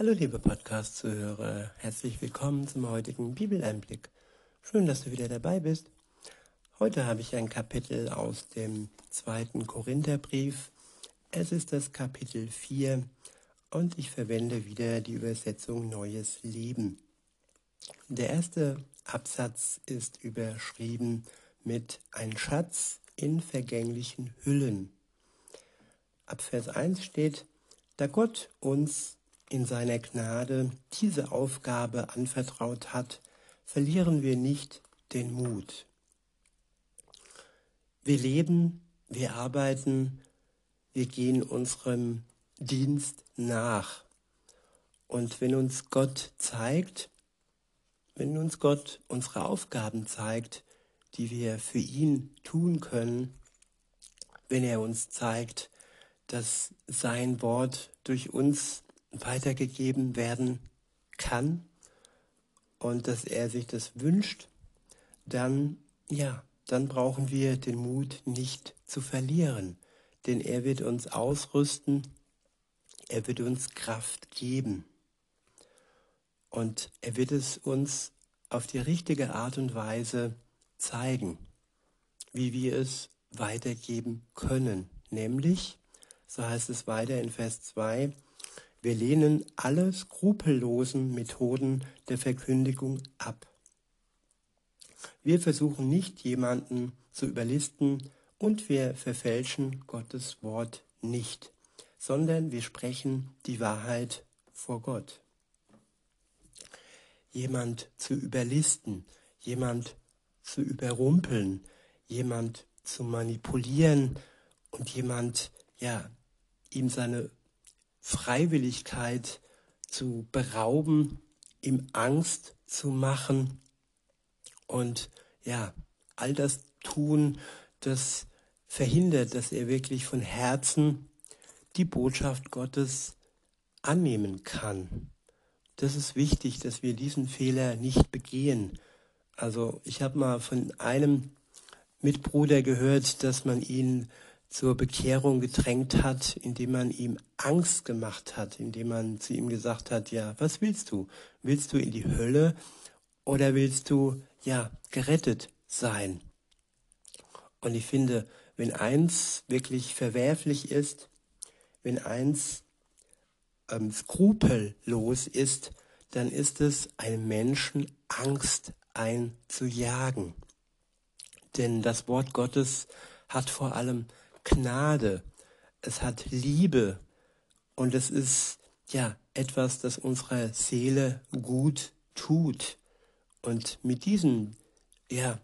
Hallo liebe Podcast-Zuhörer, herzlich willkommen zum heutigen Bibeleinblick. Schön, dass du wieder dabei bist. Heute habe ich ein Kapitel aus dem zweiten Korintherbrief. Es ist das Kapitel 4 und ich verwende wieder die Übersetzung Neues Leben. Der erste Absatz ist überschrieben mit Ein Schatz in vergänglichen Hüllen. Ab Vers 1 steht, da Gott uns in seiner Gnade diese Aufgabe anvertraut hat, verlieren wir nicht den Mut. Wir leben, wir arbeiten, wir gehen unserem Dienst nach. Und wenn uns Gott zeigt, wenn uns Gott unsere Aufgaben zeigt, die wir für ihn tun können, wenn er uns zeigt, dass sein Wort durch uns weitergegeben werden kann und dass er sich das wünscht, dann, ja, dann brauchen wir den Mut nicht zu verlieren, denn er wird uns ausrüsten, er wird uns Kraft geben und er wird es uns auf die richtige Art und Weise zeigen, wie wir es weitergeben können, nämlich, so heißt es weiter in Vers 2, wir lehnen alle skrupellosen Methoden der Verkündigung ab. Wir versuchen nicht jemanden zu überlisten und wir verfälschen Gottes Wort nicht, sondern wir sprechen die Wahrheit vor Gott. Jemand zu überlisten, jemand zu überrumpeln, jemand zu manipulieren und jemand, ja, ihm seine Freiwilligkeit zu berauben, ihm Angst zu machen und ja, all das tun, das verhindert, dass er wirklich von Herzen die Botschaft Gottes annehmen kann. Das ist wichtig, dass wir diesen Fehler nicht begehen. Also ich habe mal von einem Mitbruder gehört, dass man ihn zur Bekehrung gedrängt hat, indem man ihm Angst gemacht hat, indem man zu ihm gesagt hat, ja, was willst du? Willst du in die Hölle oder willst du, ja, gerettet sein? Und ich finde, wenn eins wirklich verwerflich ist, wenn eins ähm, skrupellos ist, dann ist es, einem Menschen Angst einzujagen. Denn das Wort Gottes hat vor allem Gnade, es hat Liebe. Und es ist ja etwas, das unserer Seele gut tut. Und mit diesen ja,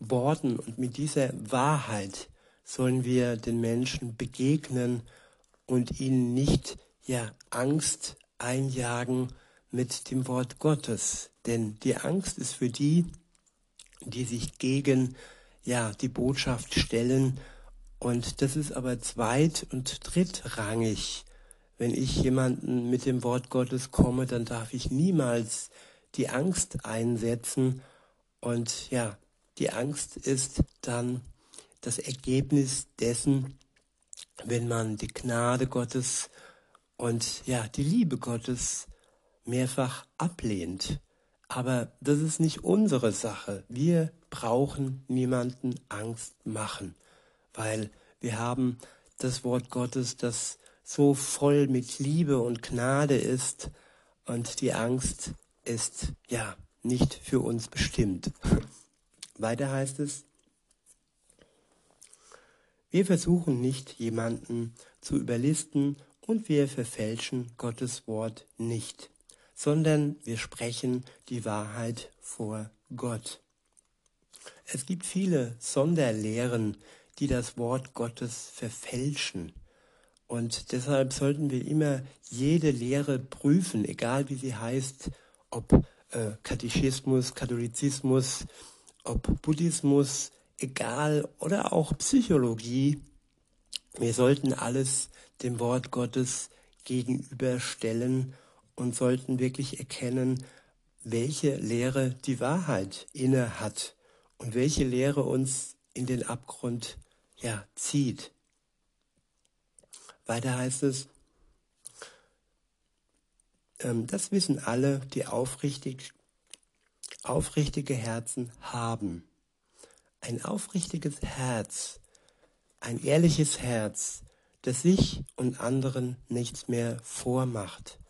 Worten und mit dieser Wahrheit sollen wir den Menschen begegnen und ihnen nicht ja Angst einjagen mit dem Wort Gottes, denn die Angst ist für die, die sich gegen ja die Botschaft stellen und das ist aber zweit- und drittrangig. Wenn ich jemanden mit dem Wort Gottes komme, dann darf ich niemals die Angst einsetzen. Und ja, die Angst ist dann das Ergebnis dessen, wenn man die Gnade Gottes und ja, die Liebe Gottes mehrfach ablehnt. Aber das ist nicht unsere Sache. Wir brauchen niemanden Angst machen weil wir haben das Wort Gottes, das so voll mit Liebe und Gnade ist und die Angst ist ja nicht für uns bestimmt. Weiter heißt es, wir versuchen nicht jemanden zu überlisten und wir verfälschen Gottes Wort nicht, sondern wir sprechen die Wahrheit vor Gott. Es gibt viele Sonderlehren, die das Wort Gottes verfälschen. Und deshalb sollten wir immer jede Lehre prüfen, egal wie sie heißt, ob äh, Katechismus, Katholizismus, ob Buddhismus, egal, oder auch Psychologie. Wir sollten alles dem Wort Gottes gegenüberstellen und sollten wirklich erkennen, welche Lehre die Wahrheit inne hat und welche Lehre uns in den Abgrund ja, zieht. Weiter heißt es, ähm, das wissen alle, die aufrichtig, aufrichtige Herzen haben. Ein aufrichtiges Herz, ein ehrliches Herz, das sich und anderen nichts mehr vormacht,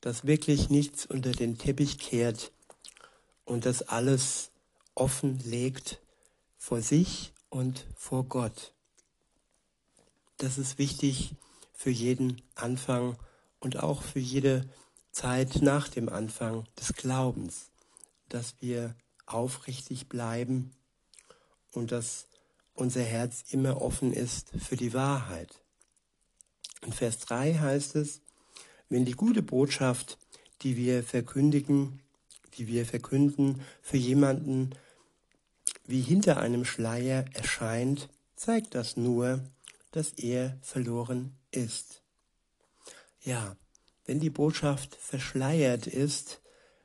das wirklich nichts unter den Teppich kehrt und das alles offen legt vor sich und vor Gott. Das ist wichtig für jeden Anfang und auch für jede Zeit nach dem Anfang des Glaubens, dass wir aufrichtig bleiben und dass unser Herz immer offen ist für die Wahrheit. In Vers 3 heißt es, wenn die gute Botschaft, die wir verkündigen, die wir verkünden, für jemanden wie hinter einem Schleier erscheint, zeigt das nur, dass er verloren ist. Ja, wenn die Botschaft verschleiert ist,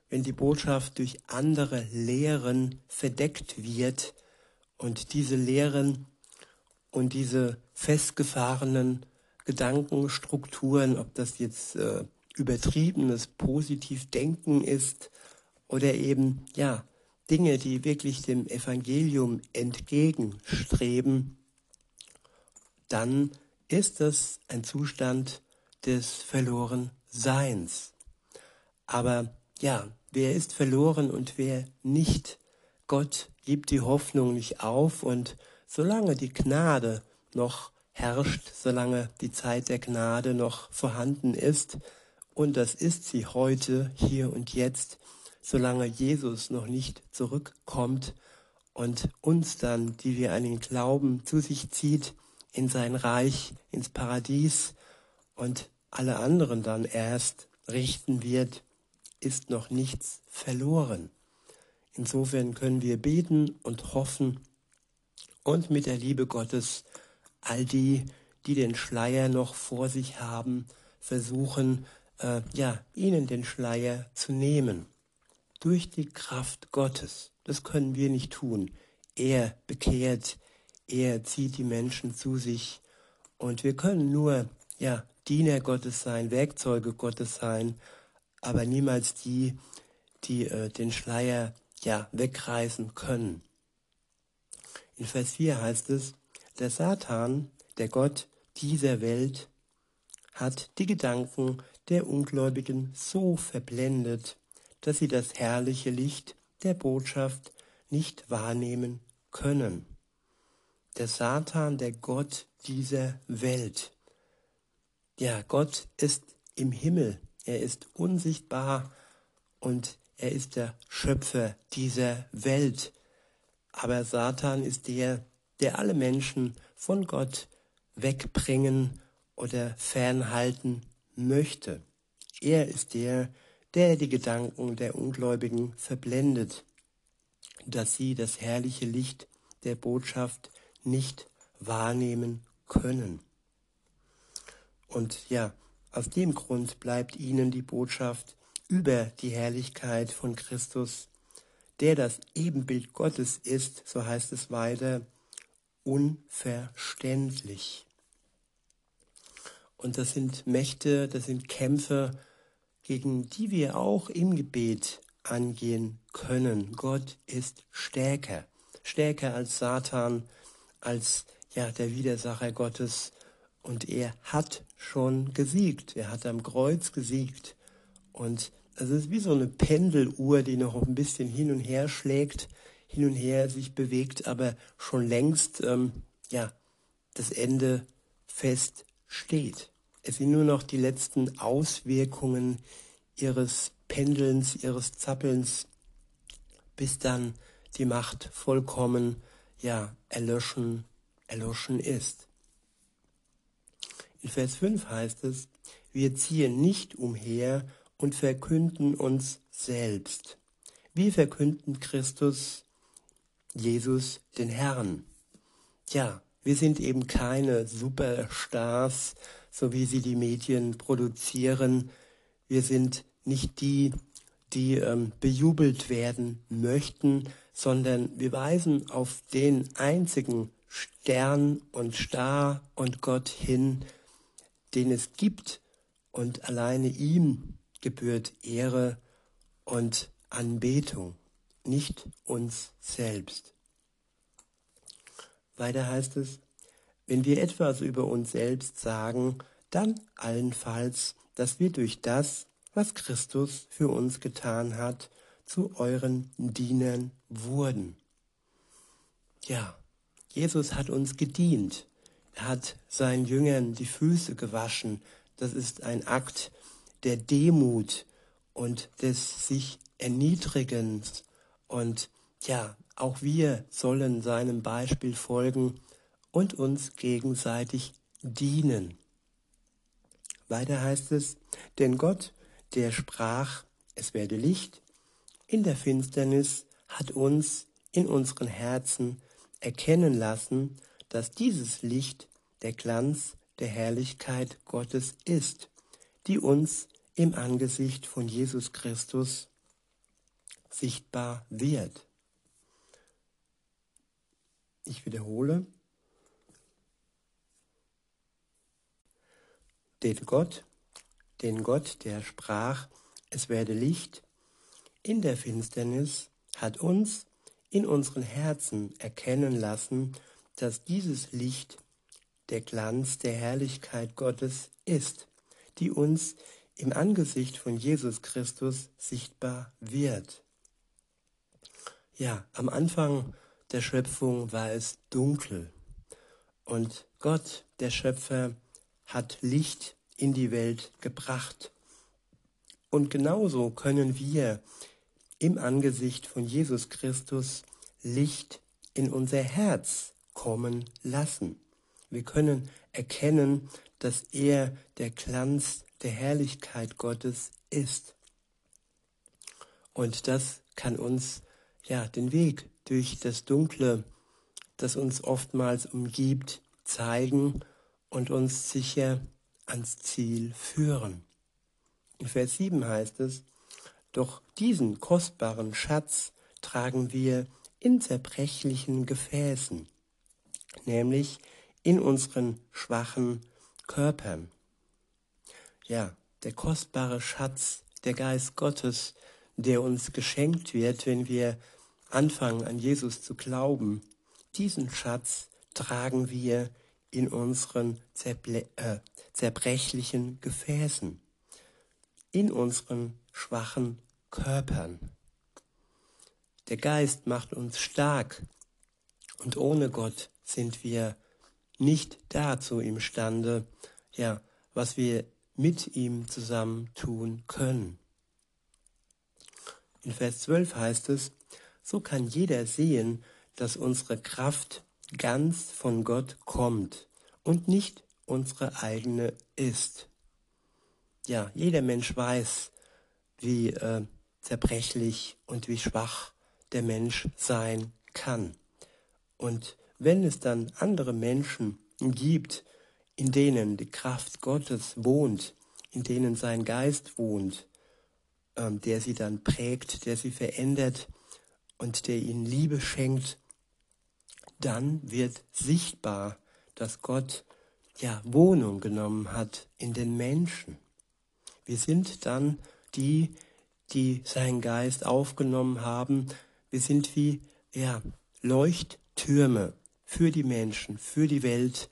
wenn die Botschaft durch andere Lehren verdeckt wird und diese Lehren und diese festgefahrenen Gedankenstrukturen, ob das jetzt äh, übertriebenes Positivdenken ist oder eben ja Dinge, die wirklich dem Evangelium entgegenstreben, dann ist das ein Zustand des Verlorenseins. Aber ja, wer ist verloren und wer nicht? Gott gibt die Hoffnung nicht auf und solange die Gnade noch herrscht, solange die Zeit der Gnade noch vorhanden ist, und das ist sie heute, hier und jetzt, solange Jesus noch nicht zurückkommt und uns dann, die wir an den Glauben zu sich zieht, in sein Reich, ins Paradies und alle anderen dann erst richten wird, ist noch nichts verloren. Insofern können wir beten und hoffen und mit der Liebe Gottes all die, die den Schleier noch vor sich haben, versuchen, äh, ja, ihnen den Schleier zu nehmen. Durch die Kraft Gottes. Das können wir nicht tun. Er bekehrt, er zieht die Menschen zu sich. Und wir können nur, ja, Diener Gottes sein, Werkzeuge Gottes sein, aber niemals die, die äh, den Schleier, ja, wegreißen können. In Vers 4 heißt es, der Satan, der Gott dieser Welt, hat die Gedanken der Ungläubigen so verblendet, dass sie das herrliche Licht der Botschaft nicht wahrnehmen können. Der Satan, der Gott dieser Welt. Ja, Gott ist im Himmel, er ist unsichtbar und er ist der Schöpfer dieser Welt. Aber Satan ist der, der alle Menschen von Gott wegbringen oder fernhalten möchte. Er ist der, der die Gedanken der Ungläubigen verblendet, dass sie das herrliche Licht der Botschaft nicht wahrnehmen können. Und ja, aus dem Grund bleibt ihnen die Botschaft über die Herrlichkeit von Christus der das Ebenbild Gottes ist, so heißt es weiter, unverständlich. Und das sind Mächte, das sind Kämpfe, gegen die wir auch im Gebet angehen können. Gott ist stärker, stärker als Satan, als ja der Widersacher Gottes. Und er hat schon gesiegt. Er hat am Kreuz gesiegt. Und es ist wie so eine Pendeluhr, die noch ein bisschen hin und her schlägt, hin und her sich bewegt, aber schon längst ähm, ja das Ende fest steht. Es sind nur noch die letzten Auswirkungen ihres Pendelns, ihres Zappelns, bis dann die Macht vollkommen ja erlöschen, erloschen ist. In Vers 5 heißt es, wir ziehen nicht umher und verkünden uns selbst. Wir verkünden Christus, Jesus, den Herrn. Ja, wir sind eben keine Superstars, so wie sie die Medien produzieren. Wir sind nicht die, die ähm, bejubelt werden möchten, sondern wir weisen auf den einzigen Stern und Star und Gott hin, den es gibt und alleine ihm gebührt Ehre und Anbetung, nicht uns selbst. Weiter heißt es, wenn wir etwas über uns selbst sagen, dann allenfalls, dass wir durch das, was Christus für uns getan hat, zu euren Dienern wurden. Ja, Jesus hat uns gedient. Er hat seinen Jüngern die Füße gewaschen. Das ist ein Akt der Demut und des sich Erniedrigens. Und ja, auch wir sollen seinem Beispiel folgen und uns gegenseitig dienen. Weiter heißt es, denn Gott, der sprach, es werde Licht, in der Finsternis hat uns in unseren Herzen erkennen lassen, dass dieses Licht der Glanz der Herrlichkeit Gottes ist, die uns im Angesicht von Jesus Christus sichtbar wird. Ich wiederhole, den Gott, den Gott, der sprach, es werde Licht, in der Finsternis hat uns in unseren Herzen erkennen lassen, dass dieses Licht der Glanz der Herrlichkeit Gottes ist, die uns im Angesicht von Jesus Christus sichtbar wird. Ja, am Anfang der Schöpfung war es dunkel und Gott, der Schöpfer, hat Licht in die Welt gebracht. Und genauso können wir im Angesicht von Jesus Christus Licht in unser Herz kommen lassen. Wir können erkennen, dass er der Glanz der Herrlichkeit Gottes ist. Und das kann uns ja den Weg durch das Dunkle, das uns oftmals umgibt, zeigen und uns sicher ans Ziel führen. In Vers 7 heißt es, doch diesen kostbaren Schatz tragen wir in zerbrechlichen Gefäßen, nämlich in unseren schwachen Körpern. Ja, der kostbare Schatz, der Geist Gottes, der uns geschenkt wird, wenn wir anfangen an Jesus zu glauben, diesen Schatz tragen wir in unseren Zerble äh, zerbrechlichen Gefäßen, in unseren schwachen Körpern. Der Geist macht uns stark und ohne Gott sind wir nicht dazu imstande, ja, was wir mit ihm zusammen tun können. In Vers 12 heißt es, so kann jeder sehen, dass unsere Kraft ganz von Gott kommt und nicht unsere eigene ist. Ja, jeder Mensch weiß, wie äh, zerbrechlich und wie schwach der Mensch sein kann. Und wenn es dann andere Menschen gibt, in denen die Kraft Gottes wohnt, in denen sein Geist wohnt, ähm, der sie dann prägt, der sie verändert und der ihnen Liebe schenkt, dann wird sichtbar, dass Gott ja Wohnung genommen hat in den Menschen. Wir sind dann die, die seinen Geist aufgenommen haben. Wir sind wie ja, Leuchttürme für die Menschen, für die Welt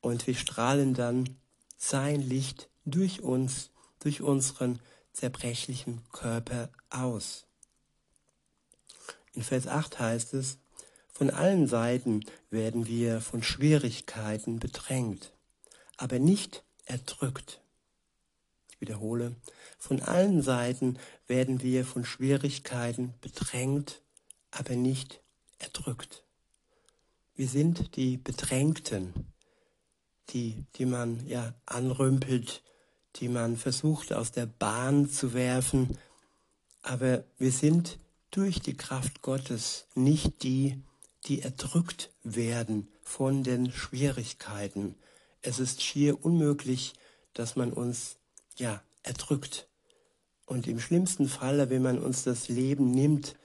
und wir strahlen dann sein Licht durch uns, durch unseren zerbrechlichen Körper aus. In Vers 8 heißt es, von allen Seiten werden wir von Schwierigkeiten bedrängt, aber nicht erdrückt. Wiederhole, von allen Seiten werden wir von Schwierigkeiten bedrängt, aber nicht erdrückt. Wir sind die Bedrängten, die, die man ja anrümpelt, die man versucht aus der Bahn zu werfen, aber wir sind durch die Kraft Gottes nicht die, die erdrückt werden von den Schwierigkeiten. Es ist schier unmöglich, dass man uns ja erdrückt. Und im schlimmsten Falle, wenn man uns das Leben nimmt,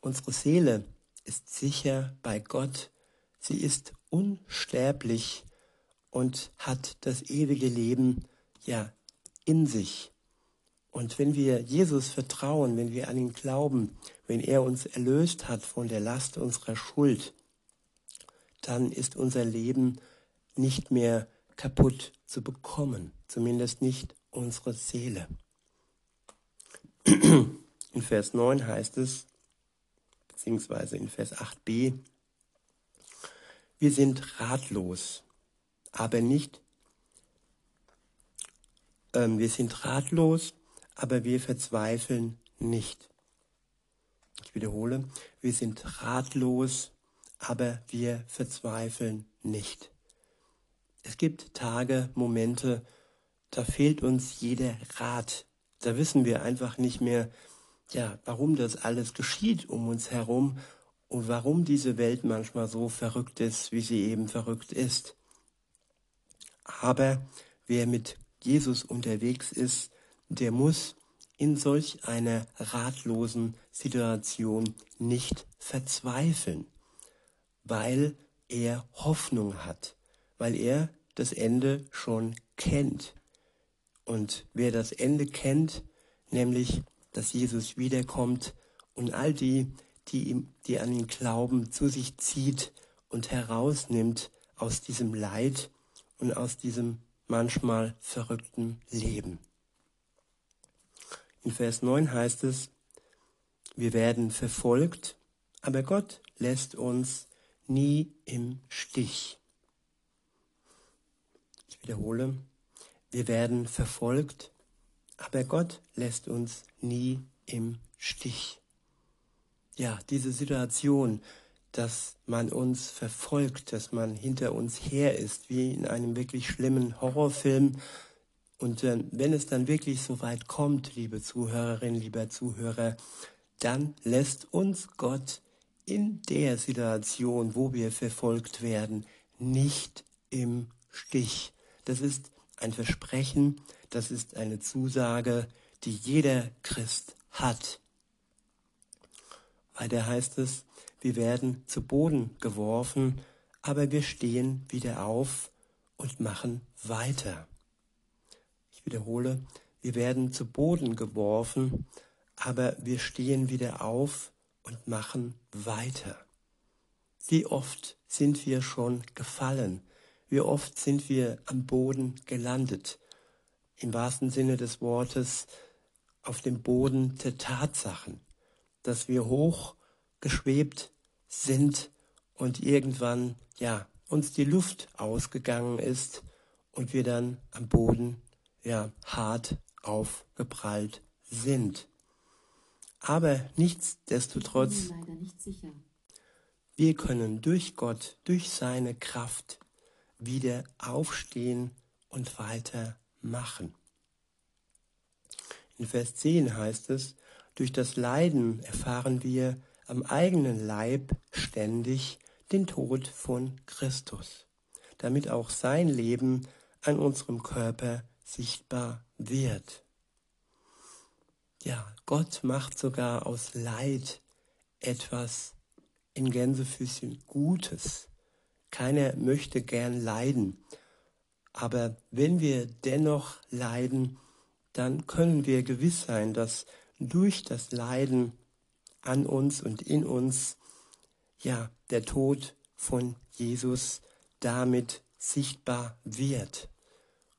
unsere Seele ist sicher bei Gott. Sie ist unsterblich und hat das ewige Leben ja in sich. Und wenn wir Jesus vertrauen, wenn wir an ihn glauben, wenn er uns erlöst hat von der Last unserer Schuld, dann ist unser Leben nicht mehr kaputt zu bekommen, zumindest nicht unsere Seele. In Vers 9 heißt es, beziehungsweise in Vers 8b, wir sind ratlos, aber nicht, äh, wir sind ratlos, aber wir verzweifeln nicht. Ich wiederhole, wir sind ratlos, aber wir verzweifeln nicht. Es gibt Tage, Momente, da fehlt uns jeder Rat. Da wissen wir einfach nicht mehr, ja, warum das alles geschieht um uns herum und warum diese Welt manchmal so verrückt ist, wie sie eben verrückt ist. Aber wer mit Jesus unterwegs ist, der muss in solch einer ratlosen Situation nicht verzweifeln, weil er Hoffnung hat, weil er das Ende schon kennt. Und wer das Ende kennt, nämlich, dass Jesus wiederkommt und all die, die, ihm, die an ihn glauben, zu sich zieht und herausnimmt aus diesem Leid und aus diesem manchmal verrückten Leben. In Vers 9 heißt es, wir werden verfolgt, aber Gott lässt uns nie im Stich. Ich wiederhole, wir werden verfolgt, aber Gott lässt uns nie im Stich. Ja, diese Situation, dass man uns verfolgt, dass man hinter uns her ist, wie in einem wirklich schlimmen Horrorfilm, und äh, wenn es dann wirklich so weit kommt, liebe Zuhörerin, lieber Zuhörer, dann lässt uns Gott in der Situation, wo wir verfolgt werden, nicht im Stich. Das ist ein Versprechen, das ist eine Zusage, die jeder Christ hat. Weiter heißt es, wir werden zu Boden geworfen, aber wir stehen wieder auf und machen weiter. Ich wiederhole, wir werden zu Boden geworfen, aber wir stehen wieder auf und machen weiter. Wie oft sind wir schon gefallen? Wie oft sind wir am Boden gelandet? Im wahrsten Sinne des Wortes auf dem Boden der Tatsachen, dass wir hoch geschwebt sind und irgendwann, ja, uns die Luft ausgegangen ist und wir dann am Boden ja, hart aufgeprallt sind. Aber nichtsdestotrotz, nicht wir können durch Gott, durch seine Kraft wieder aufstehen und weitermachen. In Vers 10 heißt es, durch das Leiden erfahren wir am eigenen Leib ständig den Tod von Christus, damit auch sein Leben an unserem Körper sichtbar wird. Ja, Gott macht sogar aus Leid etwas in Gänsefüßchen Gutes. Keiner möchte gern leiden. Aber wenn wir dennoch leiden, dann können wir gewiss sein, dass durch das Leiden an uns und in uns, ja, der Tod von Jesus damit sichtbar wird.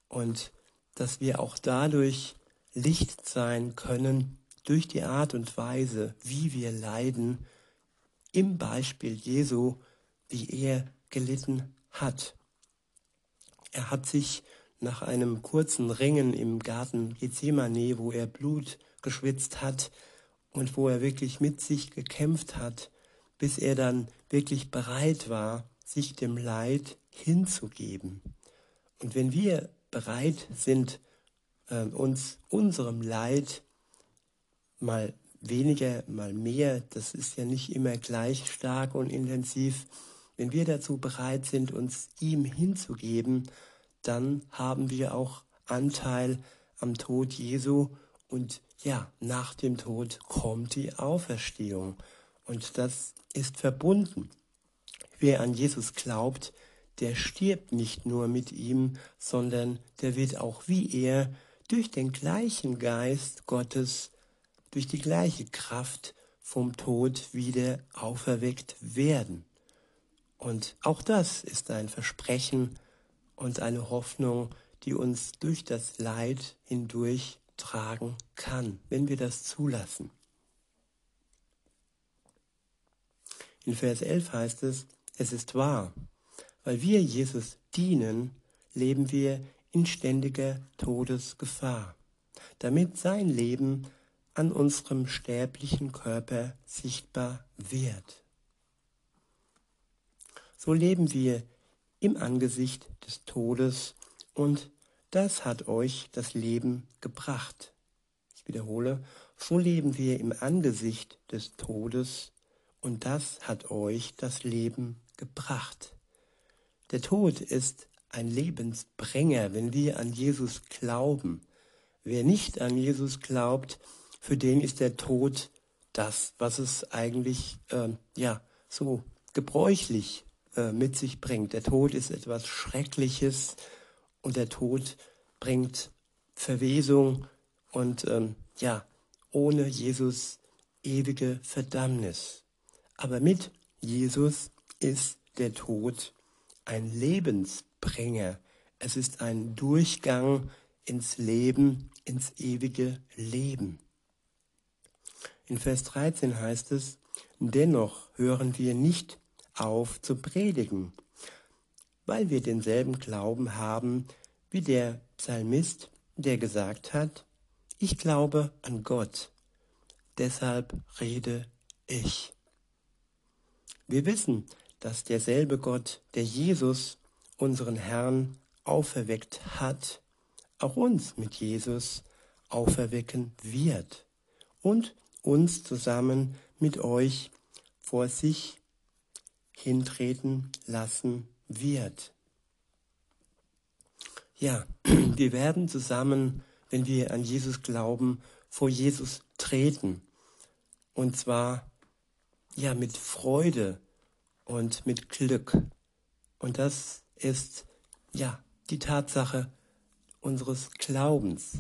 Und dass wir auch dadurch Licht sein können, durch die Art und Weise, wie wir leiden, im Beispiel Jesu, wie er gelitten hat. Er hat sich nach einem kurzen Ringen im Garten Gethsemane, wo er Blut geschwitzt hat und wo er wirklich mit sich gekämpft hat, bis er dann wirklich bereit war, sich dem Leid hinzugeben. Und wenn wir bereit sind, äh, uns unserem Leid mal weniger, mal mehr, das ist ja nicht immer gleich stark und intensiv, wenn wir dazu bereit sind, uns ihm hinzugeben, dann haben wir auch Anteil am Tod Jesu und ja, nach dem Tod kommt die Auferstehung und das ist verbunden. Wer an Jesus glaubt, der stirbt nicht nur mit ihm, sondern der wird auch wie er durch den gleichen Geist Gottes, durch die gleiche Kraft vom Tod wieder auferweckt werden. Und auch das ist ein Versprechen und eine Hoffnung, die uns durch das Leid hindurch tragen kann, wenn wir das zulassen. In Vers 11 heißt es, es ist wahr, weil wir Jesus dienen, leben wir in ständiger Todesgefahr, damit sein Leben an unserem sterblichen Körper sichtbar wird. So leben wir im Angesicht des Todes und das hat euch das Leben gebracht. Ich wiederhole, so leben wir im Angesicht des Todes und das hat euch das Leben gebracht. Der Tod ist ein Lebensbringer, wenn wir an Jesus glauben. Wer nicht an Jesus glaubt, für den ist der Tod das, was es eigentlich äh, ja so gebräuchlich äh, mit sich bringt. Der Tod ist etwas Schreckliches und der Tod bringt Verwesung und ähm, ja ohne Jesus ewige Verdammnis. Aber mit Jesus ist der Tod ein Lebensbringer. Es ist ein Durchgang ins Leben, ins ewige Leben. In Vers 13 heißt es, dennoch hören wir nicht auf zu predigen, weil wir denselben Glauben haben wie der Psalmist, der gesagt hat, ich glaube an Gott, deshalb rede ich. Wir wissen, dass derselbe Gott, der Jesus, unseren Herrn, auferweckt hat, auch uns mit Jesus auferwecken wird und uns zusammen mit euch vor sich hintreten lassen wird. Ja, wir werden zusammen, wenn wir an Jesus glauben, vor Jesus treten. Und zwar ja, mit Freude und mit Glück. Und das ist, ja, die Tatsache unseres Glaubens.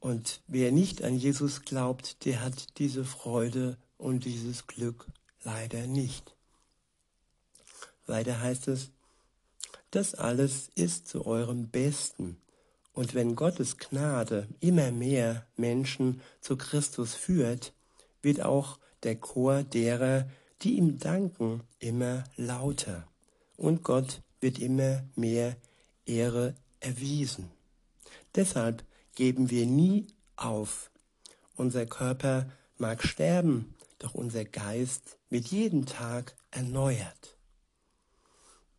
Und wer nicht an Jesus glaubt, der hat diese Freude und dieses Glück leider nicht. Weiter heißt es, das alles ist zu eurem Besten. Und wenn Gottes Gnade immer mehr Menschen zu Christus führt, wird auch der Chor derer, die ihm danken, immer lauter. Und Gott wird immer mehr Ehre erwiesen. Deshalb geben wir nie auf. Unser Körper mag sterben, doch unser Geist wird jeden Tag erneuert.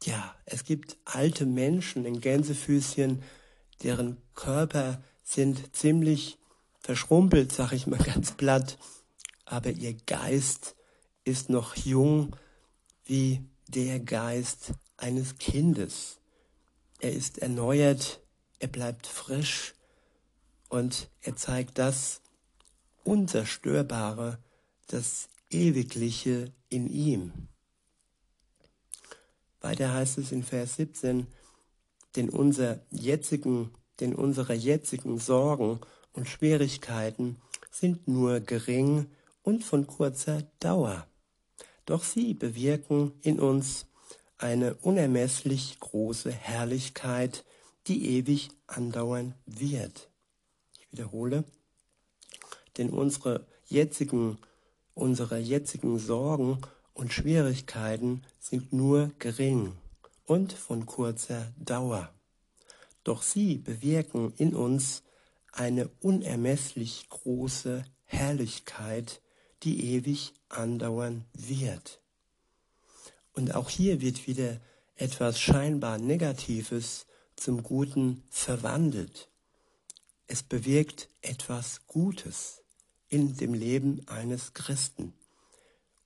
Ja, es gibt alte Menschen in Gänsefüßchen, deren Körper sind ziemlich verschrumpelt, sag ich mal ganz platt, aber ihr Geist ist noch jung wie der Geist eines Kindes. Er ist erneuert, er bleibt frisch und er zeigt das Unzerstörbare, das Ewigliche in ihm. Weiter heißt es in Vers 17, denn, unser jetzigen, denn unsere jetzigen Sorgen und Schwierigkeiten sind nur gering und von kurzer Dauer. Doch sie bewirken in uns eine unermesslich große Herrlichkeit, die ewig andauern wird. Ich wiederhole, denn unsere jetzigen, unsere jetzigen Sorgen und Schwierigkeiten sind nur gering und von kurzer Dauer. Doch sie bewirken in uns eine unermesslich große Herrlichkeit, die ewig andauern wird. Und auch hier wird wieder etwas scheinbar Negatives zum Guten verwandelt. Es bewirkt etwas Gutes in dem Leben eines Christen.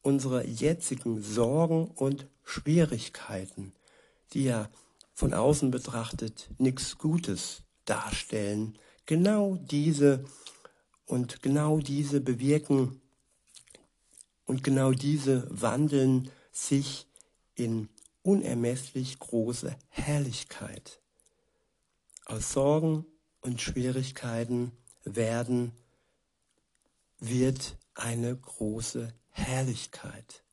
Unsere jetzigen Sorgen und Schwierigkeiten, die ja von außen betrachtet nichts Gutes darstellen, genau diese und genau diese bewirken und genau diese wandeln sich in unermesslich große Herrlichkeit. Aus Sorgen und Schwierigkeiten werden, wird eine große Herrlichkeit.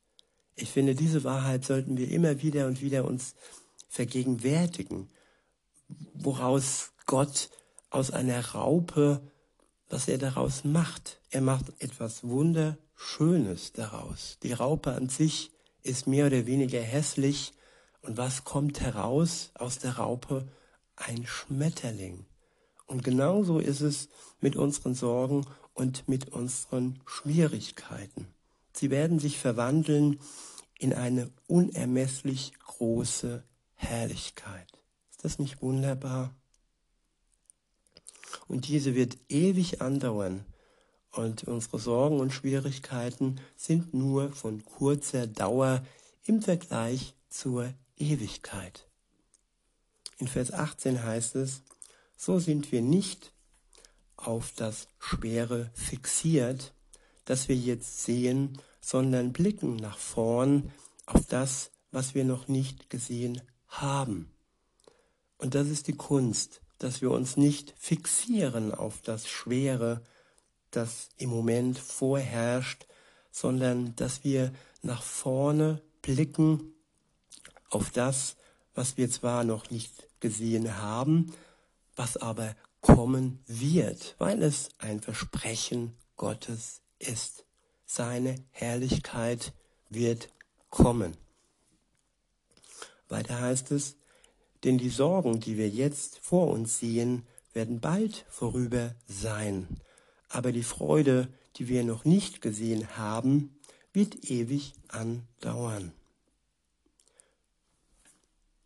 Ich finde, diese Wahrheit sollten wir immer wieder und wieder uns vergegenwärtigen, woraus Gott aus einer Raupe, was er daraus macht. Er macht etwas Wunderschönes daraus. Die Raupe an sich ist mehr oder weniger hässlich. Und was kommt heraus aus der Raupe? Ein Schmetterling. Und genauso ist es mit unseren Sorgen und mit unseren Schwierigkeiten. Sie werden sich verwandeln in eine unermesslich große Herrlichkeit. Ist das nicht wunderbar? Und diese wird ewig andauern. Und unsere Sorgen und Schwierigkeiten sind nur von kurzer Dauer im Vergleich zur Ewigkeit. In Vers 18 heißt es, so sind wir nicht auf das Schwere fixiert, das wir jetzt sehen, sondern blicken nach vorn auf das, was wir noch nicht gesehen haben. Und das ist die Kunst, dass wir uns nicht fixieren auf das Schwere, das im Moment vorherrscht, sondern dass wir nach vorne blicken auf das, was wir zwar noch nicht gesehen haben, was aber kommen wird, weil es ein Versprechen Gottes ist. Seine Herrlichkeit wird kommen. Weiter heißt es, denn die Sorgen, die wir jetzt vor uns sehen, werden bald vorüber sein. Aber die Freude, die wir noch nicht gesehen haben, wird ewig andauern.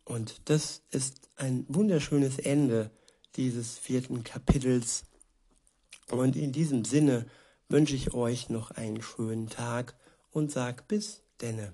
Und das ist ein wunderschönes Ende dieses vierten Kapitels. Und in diesem Sinne wünsche ich euch noch einen schönen Tag und sag bis denne.